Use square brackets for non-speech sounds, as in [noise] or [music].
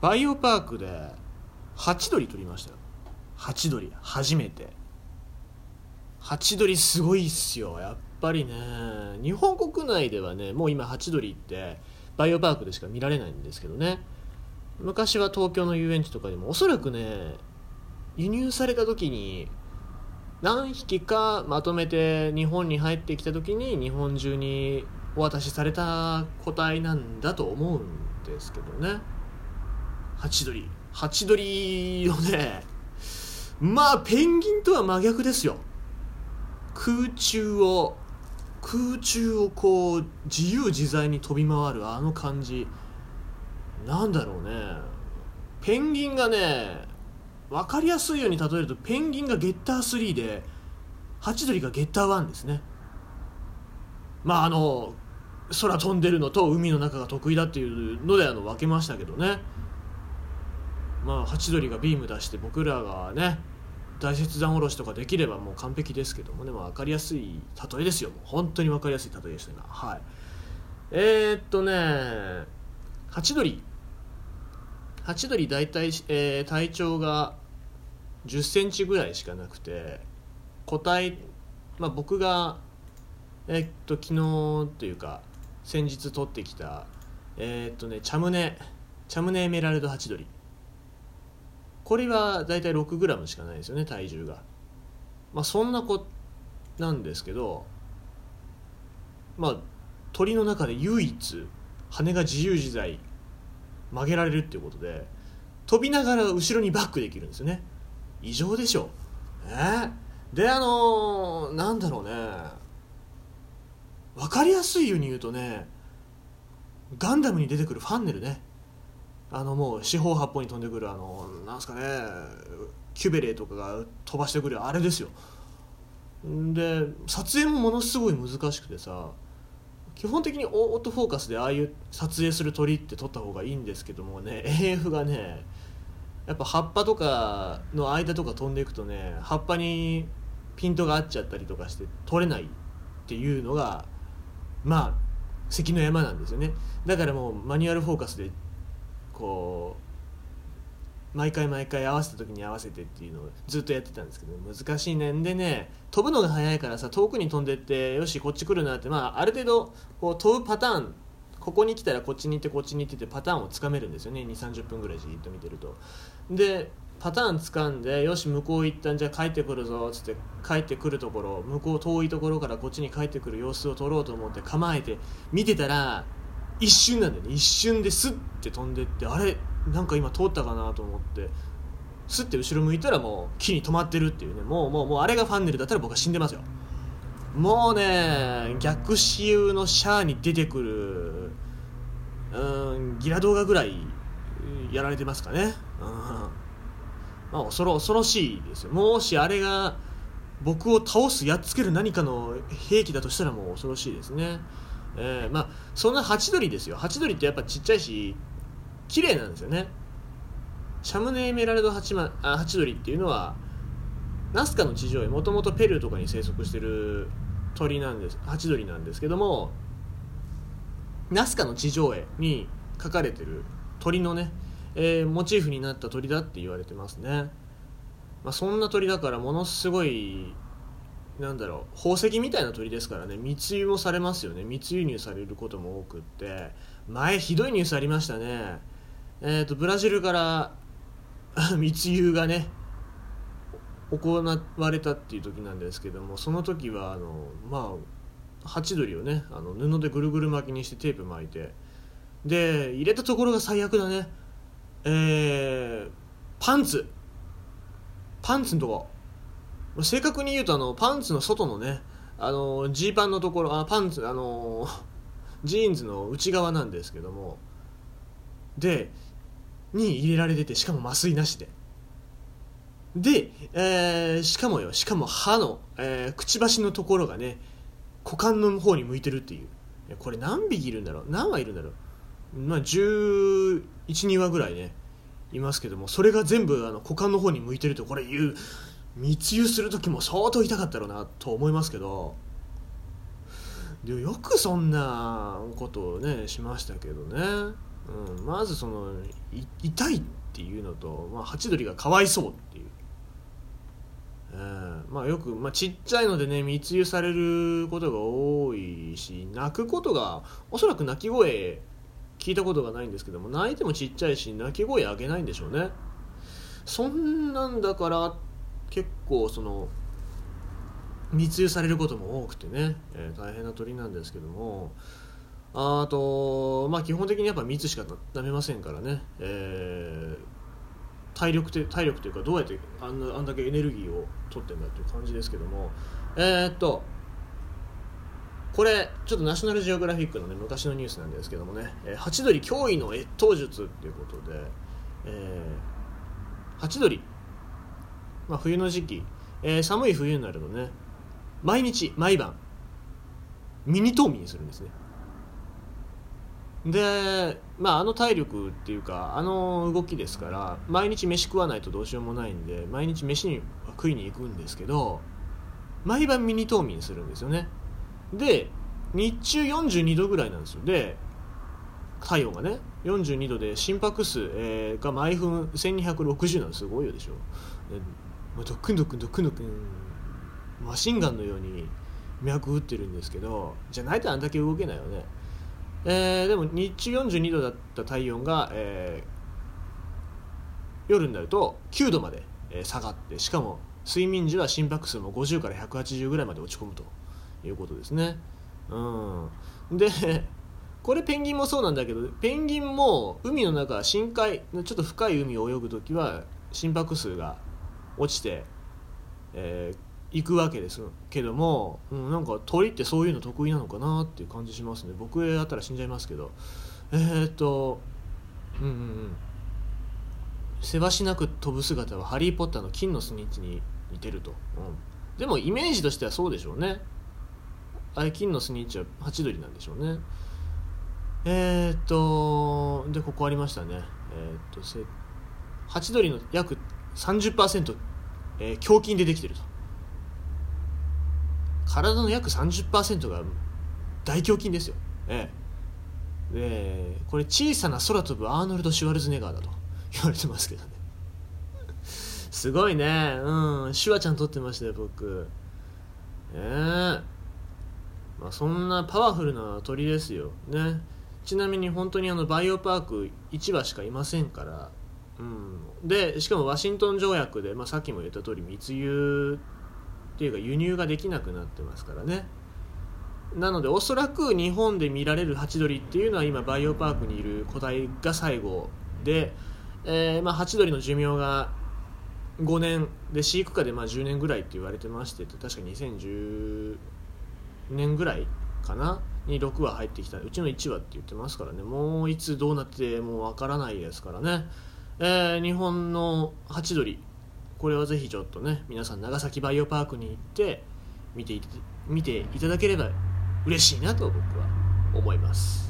バイオパークでハチドリ取りましたよ。ハチドリ初めて。ハチドリすごいっすよ。やっぱりね日本国内ではねもう今ハチドリってバイオパークでしか見られないんですけどね。昔は東京の遊園地とかでもおそらくね輸入された時に何匹かまとめて日本に入ってきた時に日本中にお渡しされた個体なんだと思うんですけどね。ハチドリ。ハチドリのねまあペンギンとは真逆ですよ。空中を空中をこう自由自在に飛び回るあの感じ。なんだろうね。ペンギンがね分かりやすいように例えるとペンギンがゲッター3でハチドリがゲッター1ですね。まああの空飛んでるのと海の中が得意だっていうのであの分けましたけどね。まあハチドリがビーム出して僕らがね大切断下ろしとかできればもう完璧ですけどもね、まあ、分かりやすい例えですよ。もう本当に分かりやすい例えでしたがはい。えー、っとねハチドリ。ハチドリ大体、えー、体長が1 0センチぐらいしかなくて個体、まあ、僕がえー、っと昨日というか先日取ってきたえー、っとねチャムネチャムネエメラルドハチドリ。これは大体 6g しかないですよね体重が。まあそんな子なんですけどまあ鳥の中で唯一羽が自由自在曲げられるっていうことで飛びながら後ろにバックできるんですよね。異常でしょ。え？ー、であのー、なんだろうね。分かりやすいように言うとねガンダムに出てくるファンネルね。あのもう四方八方に飛んでくるあのなんすかねキュベレーとかが飛ばしてくるあれですよ。で撮影もものすごい難しくてさ基本的にオートフォーカスでああいう撮影する鳥って撮った方がいいんですけどもね AF がねやっぱ葉っぱとかの間とか飛んでいくとね葉っぱにピントが合っちゃったりとかして撮れないっていうのがまあ関の山なんですよね。だからもうマニュアルフォーカスでこう毎回毎回合わせた時に合わせてっていうのをずっとやってたんですけど難しいね。んでね飛ぶのが速いからさ遠くに飛んでってよしこっち来るなってまあある程度こう飛ぶパターンここに来たらこっちに行ってこっちに行ってってパターンをつかめるんですよね。2 3 0分ぐらいじっと見てると。でパターンつかんでよし向こう行ったんじゃ帰ってくるぞっつって帰ってくるところ向こう遠いところからこっちに帰ってくる様子を撮ろうと思って構えて見てたら一瞬なんだよね。一瞬でスッて飛んでってあれ？なんか今通ったかなと思って。スッて後ろ向いたらもう木に止まってるっていうね。もうもうもうあれがファンネルだったら僕は死んでますよ。もうね逆私有のシャアに出てくるうんギラ動画ぐらいやられてますかね。うん。まあ恐ろ恐ろしいですよ。もしあれが僕を倒すやっつける何かの兵器だとしたらもう恐ろしいですね。えー、まあそんなハチドリですよ。ハチドリってやっぱちっちゃいし綺麗なんですよね。シャムネエメラルドハチ,、ま、あハチドリっていうのはナスカの地上絵もともとペルーとかに生息してる鳥なんです。ハチドリなんですけどもナスカの地上絵に描かれてる鳥のね、えー、モチーフになった鳥だって言われてますね、まあ、そんな鳥だからものすごいなんだろう宝石みたいな鳥ですからね。密輸もされますよね。密輸入されることも多くって。前ひどいニュースありましたね。えーと、ブラジルから [laughs] 密輸がね行われたっていう時なんですけどもその時はあのまあハチドリをねあの布でぐるぐる巻きにしてテープ巻いて。で入れたところが最悪だね。えー、パンツ。パンツのとこ。正確に言うとあのパンツの外のねあのジーパンのところあパンツあのジーンズの内側なんですけどもでに入れられててしかも麻酔なしで。で、えー、しかもよしかも歯の、えー、くちばしのところがね股間の方に向いてるっていう。これ何匹いるんだろう？何羽いるんだろう？まあ112羽ぐらいねいますけどもそれが全部あの股間の方に向いてるとこれ言う密輸する時も相当痛かったろうなと思いますけど。でよくそんなことをねしましたけどね。うん、まずその痛いっていうのと、まあ、ハチドリがかわいそうっていう、えーまあ、よく、まあ、ちっちゃいのでね密輸されることが多いし泣くことがおそらく泣き声聞いたことがないんですけども泣いてもちっちゃいし泣き声上げないんでしょうね。そんなんだから結構その密輸されることも多くてね、えー大変な鳥なんですけども。あとまあ基本的にやっぱ蜜しかなめませんからね、えー体力て体力というかどうやってあんあんだけエネルギーを取ってんだっていう感じですけども。えーっとこれちょっとナショナルジオグラフィックのね昔のニュースなんですけどもね、えーハチドリ驚異の越冬術っていうことで、えーハチドリ、まあ、冬の時期、えー寒い冬になるとね毎日毎晩ミニ冬眠するんですね。で、まあ、あの体力っていうかあの動きですから毎日飯食わないとどうしようもないんで毎日飯には食いに行くんですけど毎晩ミニ冬眠するんですよね。で日中42度ぐらいなんですよ。で体温がね42度で心拍数、えーが毎分1260なんです。すごいよでしょ。もうドックンドックンドックンドックンマシンガンのように脈打ってるんですけどじゃないとあんだけ動けないよねえーでも日中42度だった体温が、えー夜になると9度まで、下がってしかも睡眠時は心拍数も50から180ぐらいまで落ち込むということですね。うん、で [laughs] これペンギンもそうなんだけどペンギンも海の中深海ちょっと深い海を泳ぐ時は心拍数が落ちて、えー行くわけですけども、うん、なんか鳥ってそういうの得意なのかなっていう感じしますね。僕だったら死んじゃいますけど。えー、っとうんうんうん。せわしなく飛ぶ姿はハリー・ポッターの金のスニッチに似てると、うん、でもイメージとしてはそうでしょうね。あれ金のスニッチはハチドリなんでしょうね。えー、っとでここありましたね。えー、っとせハチドリの約30%、えー、胸筋でできてると。体の約30%が大胸筋ですよ、ええ、でこれ小さな空飛ぶアーノルド・シュワルツェネガーだと [laughs] 言われてますけどね。すごいね。うん。シュワちゃん撮ってましたよ僕。ええ。まあ、そんなパワフルな鳥ですよ。ね。ちなみに本当にあのバイオパーク1羽しかいませんから、うん、でしかもワシントン条約で、まあ、さっきも言った通り密輸っていうか輸入ができなくなってますからね。なのでおそらく日本で見られるハチドリっていうのは今バイオパークにいる個体が最後で、えーまあ、ハチドリの寿命が5年で飼育下でまあ10年ぐらいって言われてまして確か2010年ぐらいかな？に6話入ってきた。うちの1話って言ってますからね。もういつどうなってもうわからないですからね、えー日本のハチドリ。これはぜひちょっとね皆さん長崎バイオパークに行って見てい見ていただければ嬉しいなと僕は思います。